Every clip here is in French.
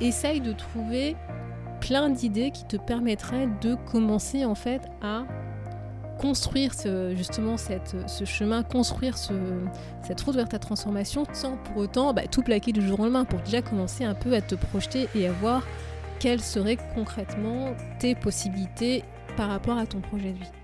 essaye de trouver plein d'idées qui te permettraient de commencer en fait à construire ce, justement ce chemin, construire ce, cette route vers ta transformation sans pour autant bah, tout plaquer du jour au lendemain pour déjà commencer un peu à te projeter et à voir quelles seraient concrètement tes possibilités par rapport à ton projet de vie.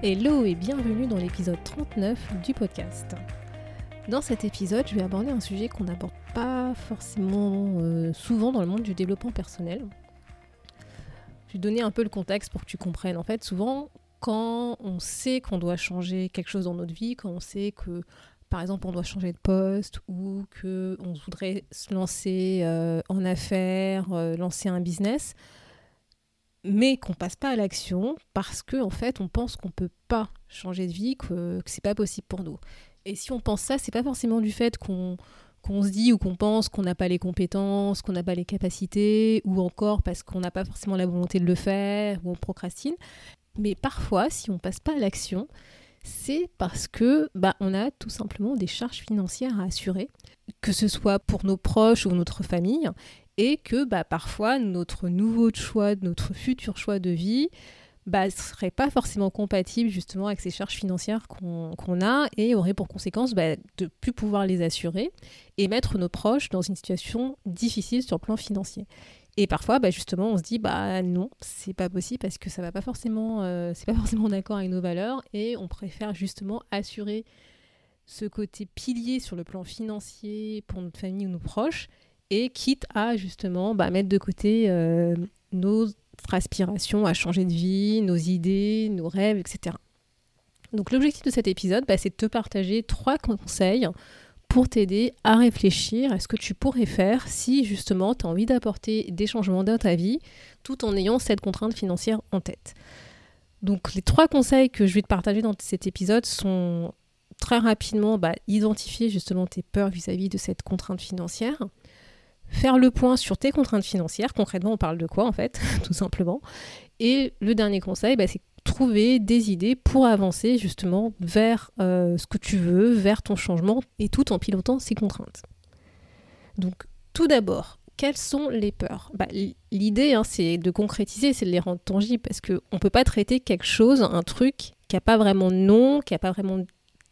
Hello et bienvenue dans l'épisode 39 du podcast. Dans cet épisode, je vais aborder un sujet qu'on n'aborde pas forcément euh, souvent dans le monde du développement personnel. Je vais donner un peu le contexte pour que tu comprennes. En fait, souvent, quand on sait qu'on doit changer quelque chose dans notre vie, quand on sait que, par exemple, on doit changer de poste ou qu'on voudrait se lancer euh, en affaires, euh, lancer un business, mais qu'on passe pas à l'action parce qu'en en fait on pense qu'on peut pas changer de vie, que, que c'est pas possible pour nous. Et si on pense ça, c'est pas forcément du fait qu'on qu'on se dit ou qu'on pense qu'on n'a pas les compétences, qu'on n'a pas les capacités, ou encore parce qu'on n'a pas forcément la volonté de le faire, ou on procrastine. Mais parfois, si on passe pas à l'action, c'est parce que bah, on a tout simplement des charges financières à assurer, que ce soit pour nos proches ou notre famille, et que bah, parfois notre nouveau choix, notre futur choix de vie, bah, ne serait pas forcément compatible justement avec ces charges financières qu'on a et aurait pour conséquence bah, de ne plus pouvoir les assurer et mettre nos proches dans une situation difficile sur le plan financier. Et parfois, bah, justement, on se dit bah non, c'est pas possible parce que ça va pas forcément, euh, c'est pas forcément d'accord avec nos valeurs et on préfère justement assurer ce côté pilier sur le plan financier pour notre famille ou nos proches et quitte à justement bah, mettre de côté euh, nos aspirations à changer de vie, nos idées, nos rêves, etc. Donc l'objectif de cet épisode, bah, c'est de te partager trois conseils pour t'aider à réfléchir à ce que tu pourrais faire si justement tu as envie d'apporter des changements dans ta vie tout en ayant cette contrainte financière en tête. Donc les trois conseils que je vais te partager dans cet épisode sont très rapidement bah, identifier justement tes peurs vis-à-vis -vis de cette contrainte financière, faire le point sur tes contraintes financières. Concrètement, on parle de quoi en fait, tout simplement. Et le dernier conseil, bah, c'est trouver des idées pour avancer justement vers euh, ce que tu veux, vers ton changement, et tout en pilotant ces contraintes. Donc, tout d'abord, quelles sont les peurs? Bah, L'idée, hein, c'est de concrétiser, c'est de les rendre tangibles, parce qu'on ne peut pas traiter quelque chose, un truc qui n'a pas vraiment de nom, qui n'a pas vraiment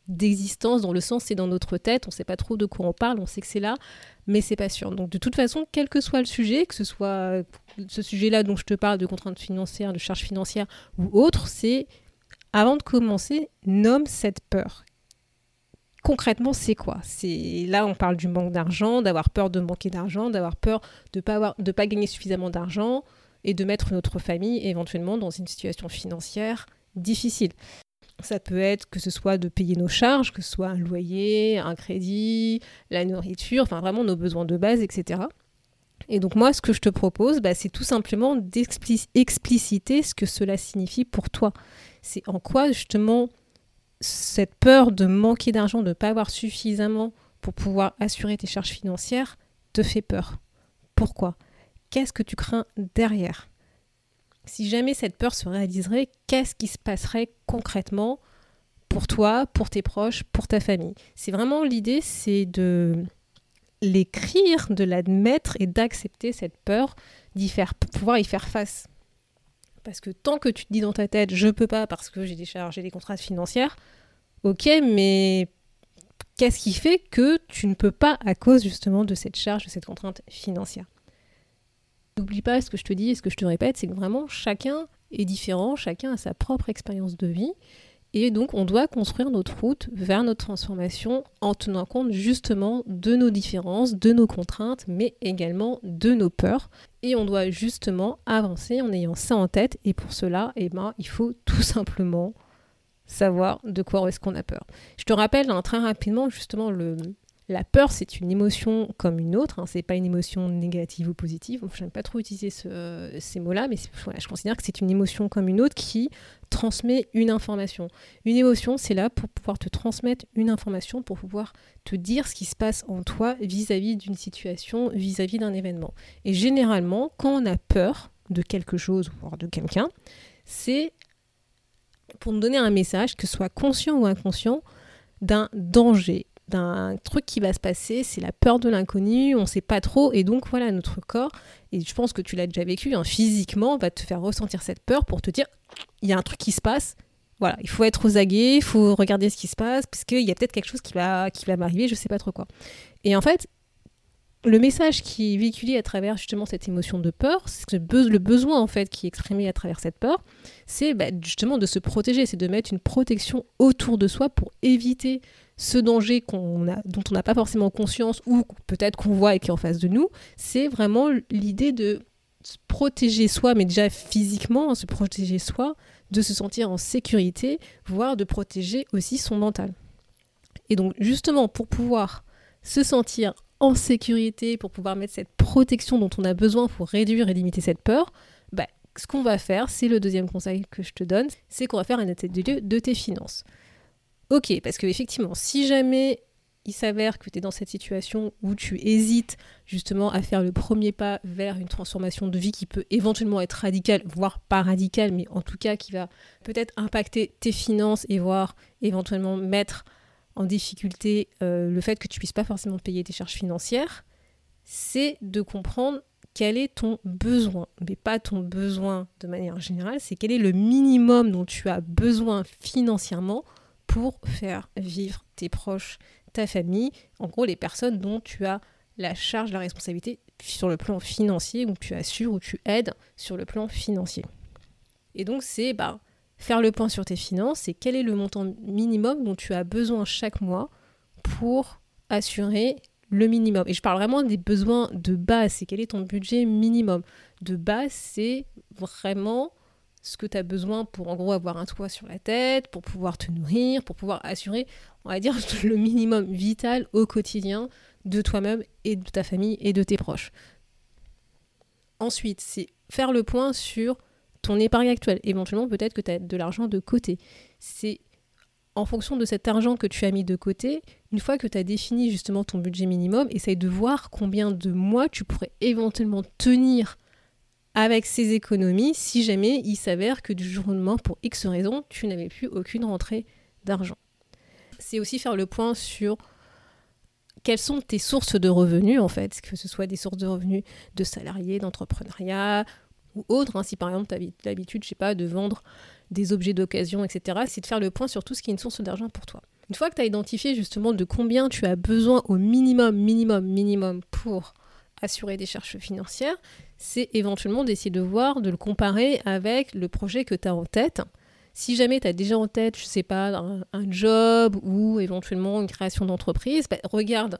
d'existence dans le sens c'est dans notre tête, on ne sait pas trop de quoi on parle, on sait que c'est là, mais c'est pas sûr. Donc de toute façon, quel que soit le sujet, que ce soit ce sujet-là dont je te parle de contraintes financières, de charges financières ou autre, c'est avant de commencer, nomme cette peur. Concrètement, c'est quoi? C'est là on parle du manque d'argent, d'avoir peur de manquer d'argent, d'avoir peur de pas avoir de pas gagner suffisamment d'argent et de mettre notre famille éventuellement dans une situation financière difficile. Ça peut être que ce soit de payer nos charges, que ce soit un loyer, un crédit, la nourriture, enfin vraiment nos besoins de base, etc. Et donc moi, ce que je te propose, bah, c'est tout simplement d'expliciter ce que cela signifie pour toi. C'est en quoi justement cette peur de manquer d'argent, de ne pas avoir suffisamment pour pouvoir assurer tes charges financières, te fait peur? Pourquoi? Qu'est-ce que tu crains derrière? Si jamais cette peur se réaliserait, qu'est-ce qui se passerait concrètement pour toi, pour tes proches, pour ta famille? C'est vraiment l'idée, c'est de l'écrire, de l'admettre et d'accepter cette peur, d'y faire, pouvoir y faire face. Parce que tant que tu te dis dans ta tête, je peux pas parce que j'ai des charges, j'ai des contrats financières, ok, mais qu'est-ce qui fait que tu ne peux pas à cause justement de cette charge, de cette contrainte financière? N'oublie pas ce que je te dis et ce que je te répète, c'est que vraiment chacun est différent, chacun a sa propre expérience de vie. Et donc, on doit construire notre route vers notre transformation en tenant compte justement de nos différences, de nos contraintes, mais également de nos peurs. Et on doit justement avancer en ayant ça en tête. Et pour cela, eh ben, il faut tout simplement savoir de quoi est-ce qu'on a peur. Je te rappelle hein, très rapidement justement le, la peur, c'est une émotion comme une autre. Hein. C'est pas une émotion négative ou positive. Je n'aime pas trop utiliser ces mots-là, mais je considère que c'est une émotion comme une autre qui transmet une information. Une émotion, c'est là pour pouvoir te transmettre une information, pour pouvoir te dire ce qui se passe en toi vis-à-vis d'une situation, vis-à-vis d'un événement. Et généralement, quand on a peur de quelque chose, voire de quelqu'un, c'est pour nous donner un message, que ce soit conscient ou inconscient, d'un danger, d'un truc qui va se passer, c'est la peur de l'inconnu, on ne sait pas trop, et donc voilà, notre corps, et je pense que tu l'as déjà vécu, hein, physiquement, va te faire ressentir cette peur pour te dire, il y a un truc qui se passe, voilà, il faut être aux aguets, il faut regarder ce qui se passe, parce qu'il y a peut-être quelque chose qui va, qui va m'arriver, je ne sais pas trop quoi. Et en fait, le message qui est véhiculé à travers justement cette émotion de peur, le besoin en fait qui est exprimé à travers cette peur, c'est bah, justement de se protéger, c'est de mettre une protection autour de soi pour éviter ce danger qu'on a, dont on n'a pas forcément conscience ou peut-être qu'on voit et qui est en face de nous. C'est vraiment l'idée de protéger soi, mais déjà physiquement, se protéger soi, de se sentir en sécurité, voire de protéger aussi son mental. Et donc justement pour pouvoir se sentir en sécurité, pour pouvoir mettre cette protection dont on a besoin pour réduire et limiter cette peur, bah, ce qu'on va faire, c'est le deuxième conseil que je te donne, c'est qu'on va faire un état de lieu de tes finances. Ok, parce que effectivement, si jamais il s'avère que tu es dans cette situation où tu hésites justement à faire le premier pas vers une transformation de vie qui peut éventuellement être radicale, voire pas radicale, mais en tout cas qui va peut-être impacter tes finances et voire éventuellement mettre en difficulté euh, le fait que tu puisses pas forcément payer tes charges financières, c'est de comprendre quel est ton besoin, mais pas ton besoin de manière générale, c'est quel est le minimum dont tu as besoin financièrement pour faire vivre tes proches, ta famille, en gros les personnes dont tu as la charge, la responsabilité sur le plan financier, où tu assures, ou tu aides sur le plan financier. Et donc c'est bah, faire le point sur tes finances et quel est le montant minimum dont tu as besoin chaque mois pour assurer le minimum. Et je parle vraiment des besoins de base, c'est quel est ton budget minimum. De base, c'est vraiment ce que tu as besoin pour en gros avoir un toit sur la tête, pour pouvoir te nourrir, pour pouvoir assurer, on va dire, le minimum vital au quotidien de toi-même et de ta famille et de tes proches. Ensuite, c'est faire le point sur ton épargne actuelle. Éventuellement, peut-être que tu as de l'argent de côté. C'est en fonction de cet argent que tu as mis de côté, une fois que tu as défini justement ton budget minimum, essaye de voir combien de mois tu pourrais éventuellement tenir avec ces économies si jamais il s'avère que du jour au lendemain, pour X raisons, tu n'avais plus aucune rentrée d'argent. C'est aussi faire le point sur quelles sont tes sources de revenus en fait, que ce soit des sources de revenus de salariés, d'entrepreneuriat ou autre. Hein. si par exemple tu l'habitude, je sais pas, de vendre des objets d'occasion, etc., c'est de faire le point sur tout ce qui est une source d'argent pour toi. Une fois que tu as identifié justement de combien tu as besoin au minimum, minimum, minimum pour assurer des charges financières, c'est éventuellement d'essayer de voir, de le comparer avec le projet que tu as en tête. Si jamais tu as déjà en tête, je sais pas, un, job ou éventuellement une création d'entreprise, bah, regarde.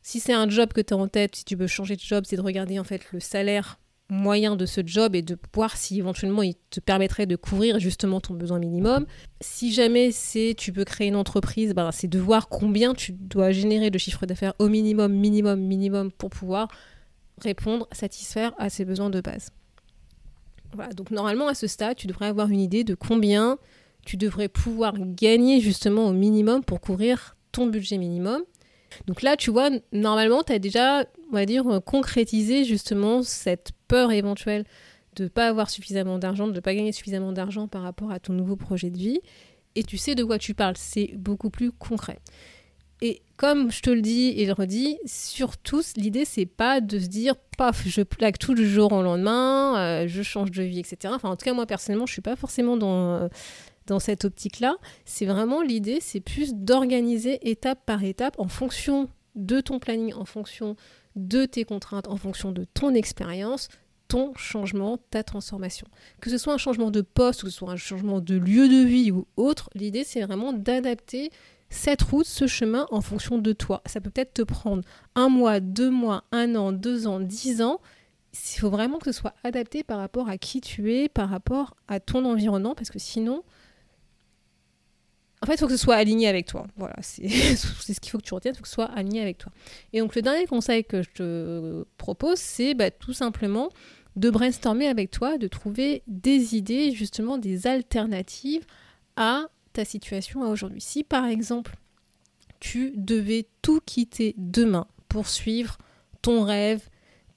Si c'est un job que tu as en tête, si tu veux changer de job, c'est de regarder en fait le salaire moyen de ce job et de voir si éventuellement il te permettrait de couvrir justement ton besoin minimum. Si jamais c'est tu peux créer une entreprise, ben, c'est de voir combien tu dois générer de chiffre d'affaires au minimum, minimum, minimum pour pouvoir répondre, satisfaire à ses besoins de base. Voilà, donc normalement à ce stade, tu devrais avoir une idée de combien tu devrais pouvoir gagner justement au minimum pour couvrir ton budget minimum. Donc là, tu vois, normalement, tu as déjà, on va dire, concrétisé justement cette peur éventuelle de ne pas avoir suffisamment d'argent, de ne pas gagner suffisamment d'argent par rapport à ton nouveau projet de vie. Et tu sais de quoi tu parles, c'est beaucoup plus concret. Et comme je te le dis et le redis, surtout, l'idée, c'est pas de se dire, paf, je plaque tout le jour au lendemain, euh, je change de vie, etc. Enfin, en tout cas, moi, personnellement, je suis pas forcément dans, euh, dans cette optique-là. C'est vraiment l'idée, c'est plus d'organiser étape par étape en fonction de ton planning, en fonction de tes contraintes, en fonction de ton expérience, ton changement, ta transformation. Que ce soit un changement de poste, que ce soit un changement de lieu de vie ou autre, l'idée c'est vraiment d'adapter cette route, ce chemin en fonction de toi. Ça peut peut-être te prendre un mois, deux mois, un an, deux ans, dix ans. Il faut vraiment que ce soit adapté par rapport à qui tu es, par rapport à ton environnement, parce que sinon, fait, il faut que ce soit aligné avec toi. Voilà, c'est ce qu'il faut que tu retiennes, il faut que ce soit aligné avec toi. Et donc, le dernier conseil que je te propose, c'est bah, tout simplement de brainstormer avec toi, de trouver des idées, justement des alternatives à ta situation à aujourd'hui. Si par exemple, tu devais tout quitter demain pour suivre ton rêve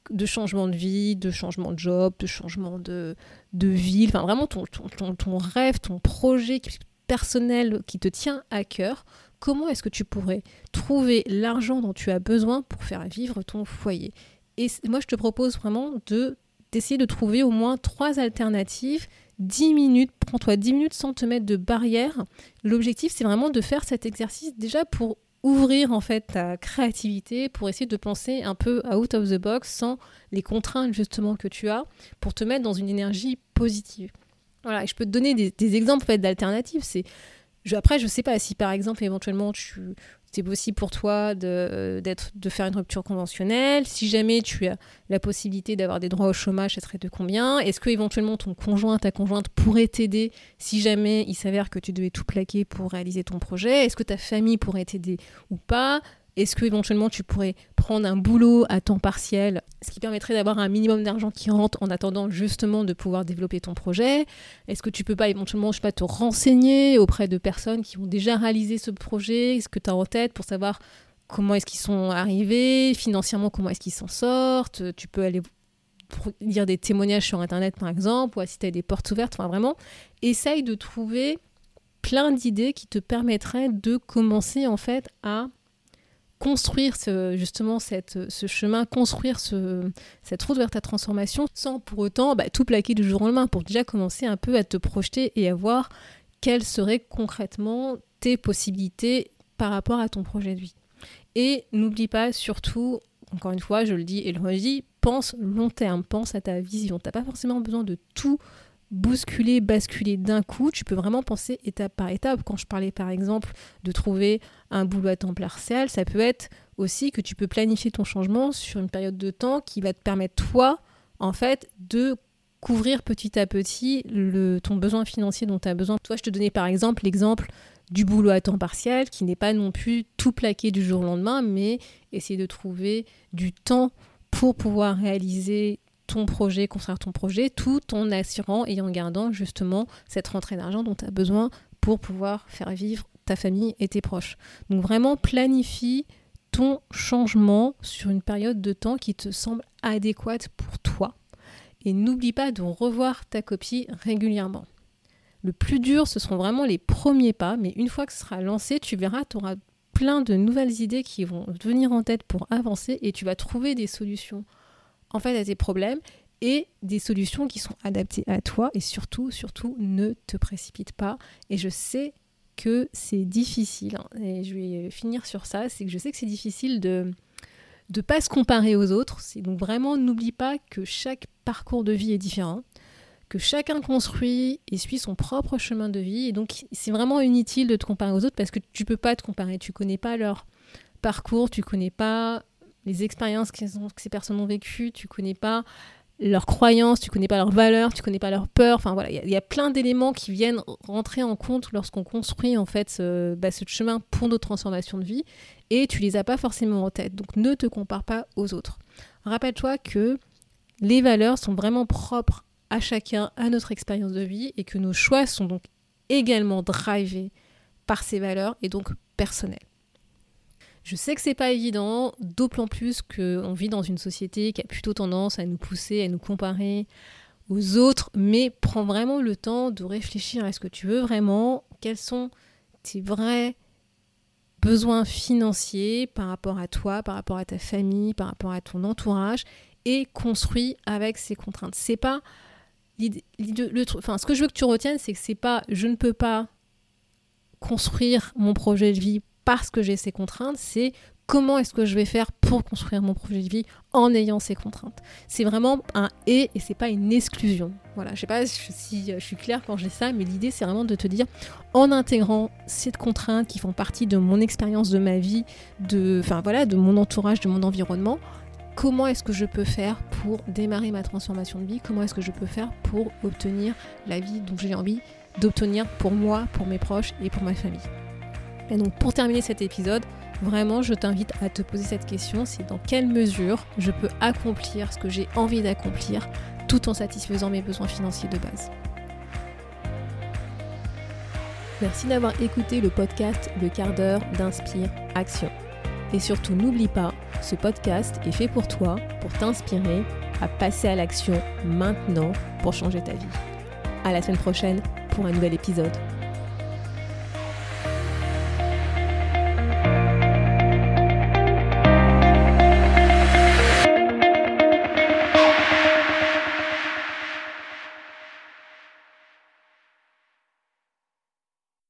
de changement de vie, de changement de job, de changement de, de ville, enfin vraiment ton, ton, ton, rêve, ton projet personnel qui te tient à cœur, comment est-ce que tu pourrais trouver l'argent dont tu as besoin pour faire vivre ton foyer? Et moi, je te propose vraiment de d'essayer de trouver au moins trois alternatives 10 minutes, prends-toi 10 minutes sans te mettre de barrière. L'objectif, c'est vraiment de faire cet exercice déjà pour ouvrir en fait ta créativité, pour essayer de penser un peu out of the box sans les contraintes justement que tu as, pour te mettre dans une énergie positive. Je peux te donner des, exemples en fait, d'alternatives. C'est je, après, sais pas si par exemple, éventuellement, tu, c'est possible pour toi de, de faire une rupture conventionnelle. Si jamais tu as la possibilité d'avoir des droits au chômage, ça serait de combien? Est-ce que éventuellement ton conjoint, ta conjointe pourrait t'aider si jamais il s'avère que tu devais tout plaquer pour réaliser ton projet? Est-ce que ta famille pourrait t'aider ou pas? Est-ce que éventuellement tu pourrais prendre un boulot à temps partiel, ce qui permettrait d'avoir un minimum d'argent qui rentre en attendant justement de pouvoir développer ton projet? Est-ce que tu peux pas éventuellement, je sais pas, te renseigner auprès de personnes qui ont déjà réalisé ce projet, ce que tu as en tête pour savoir comment est-ce qu'ils sont arrivés, financièrement comment est-ce qu'ils s'en sortent? Tu peux aller lire des témoignages sur internet par exemple ou assister à des portes ouvertes, enfin vraiment, essaye de trouver plein d'idées qui te permettraient de commencer en fait à construire justement ce chemin, construire ce, cette route vers ta transformation sans pour autant bah, tout plaquer du jour au lendemain pour déjà commencer un peu à te projeter et à voir quelles seraient concrètement tes possibilités par rapport à ton projet de vie. Et n'oublie pas surtout, encore une fois, je le dis et le redis, pense long terme, pense à ta vision. Tu n'as pas forcément besoin de tout bousculer, basculer d'un coup. Tu peux vraiment penser étape par étape. Quand je parlais par exemple de trouver un boulot à temps partiel, ça peut être aussi que tu peux planifier ton changement sur une période de temps qui va te permettre toi, en fait, de couvrir petit à petit le, ton besoin financier dont tu as besoin. Toi, je te donnais par exemple l'exemple du boulot à temps partiel qui n'est pas non plus tout plaqué du jour au lendemain, mais essayer de trouver du temps pour pouvoir réaliser ton projet, construire ton projet, tout en assurant et en gardant justement cette rentrée d'argent dont tu as besoin pour pouvoir faire vivre ta famille et tes proches. Donc vraiment planifie ton changement sur une période de temps qui te semble adéquate pour toi. Et n'oublie pas de revoir ta copie régulièrement. Le plus dur, ce seront vraiment les premiers pas, mais une fois que ce sera lancé, tu verras, tu auras plein de nouvelles idées qui vont venir en tête pour avancer et tu vas trouver des solutions en fait à tes problèmes et des solutions qui sont adaptées à toi et surtout, surtout, ne te précipite pas. Et je sais que c'est difficile, hein, et je vais finir sur ça, c'est que je sais que c'est difficile de ne pas se comparer aux autres. Donc vraiment n'oublie pas que chaque parcours de vie est différent, que chacun construit et suit son propre chemin de vie. Et donc c'est vraiment inutile de te comparer aux autres parce que tu peux pas te comparer, tu connais pas leur parcours, tu connais pas les expériences que ces personnes ont vécues, tu connais pas leurs croyances, tu connais pas leurs valeurs, tu connais pas leurs peurs. Enfin voilà, il y, a plein d'éléments qui viennent rentrer en compte lorsqu'on construit en fait ce, bah, ce, chemin pour notre transformation de vie et tu les as pas forcément en tête. Donc ne te compare pas aux autres. Rappelle-toi que les valeurs sont vraiment propres à chacun, à notre expérience de vie et que nos choix sont donc également drivés par ces valeurs et donc personnels. Je sais que c'est pas évident, d'autant plus qu'on vit dans une société qui a plutôt tendance à nous pousser, à nous comparer aux autres, mais prends vraiment le temps de réfléchir à ce que tu veux vraiment, quels sont tes vrais besoins financiers par rapport à toi, par rapport à ta famille, par rapport à ton entourage, et construis avec ces contraintes. C'est pas le, enfin, ce que je veux que tu retiennes, c'est que c'est pas je ne peux pas construire mon projet de vie parce que j'ai ces contraintes, c'est comment est-ce que je vais faire pour construire mon projet de vie en ayant ces contraintes. C'est vraiment un et et c'est pas une exclusion. Voilà, je sais pas si je suis claire quand je dis ça, mais l'idée c'est vraiment de te dire en intégrant ces contraintes qui font partie de mon expérience de ma vie, de enfin voilà, de mon entourage, de mon environnement, comment est-ce que je peux faire pour démarrer ma transformation de vie? Comment est-ce que je peux faire pour obtenir la vie dont j'ai envie d'obtenir pour moi, pour mes proches et pour ma famille? Et donc pour terminer cet épisode, vraiment je t'invite à te poser cette question, c'est dans quelle mesure je peux accomplir ce que j'ai envie d'accomplir tout en satisfaisant mes besoins financiers de base. Merci d'avoir écouté le podcast Le quart d'heure d'Inspire Action. Et surtout, n'oublie pas, ce podcast est fait pour toi, pour t'inspirer à passer à l'action maintenant pour changer ta vie. À la semaine prochaine pour un nouvel épisode.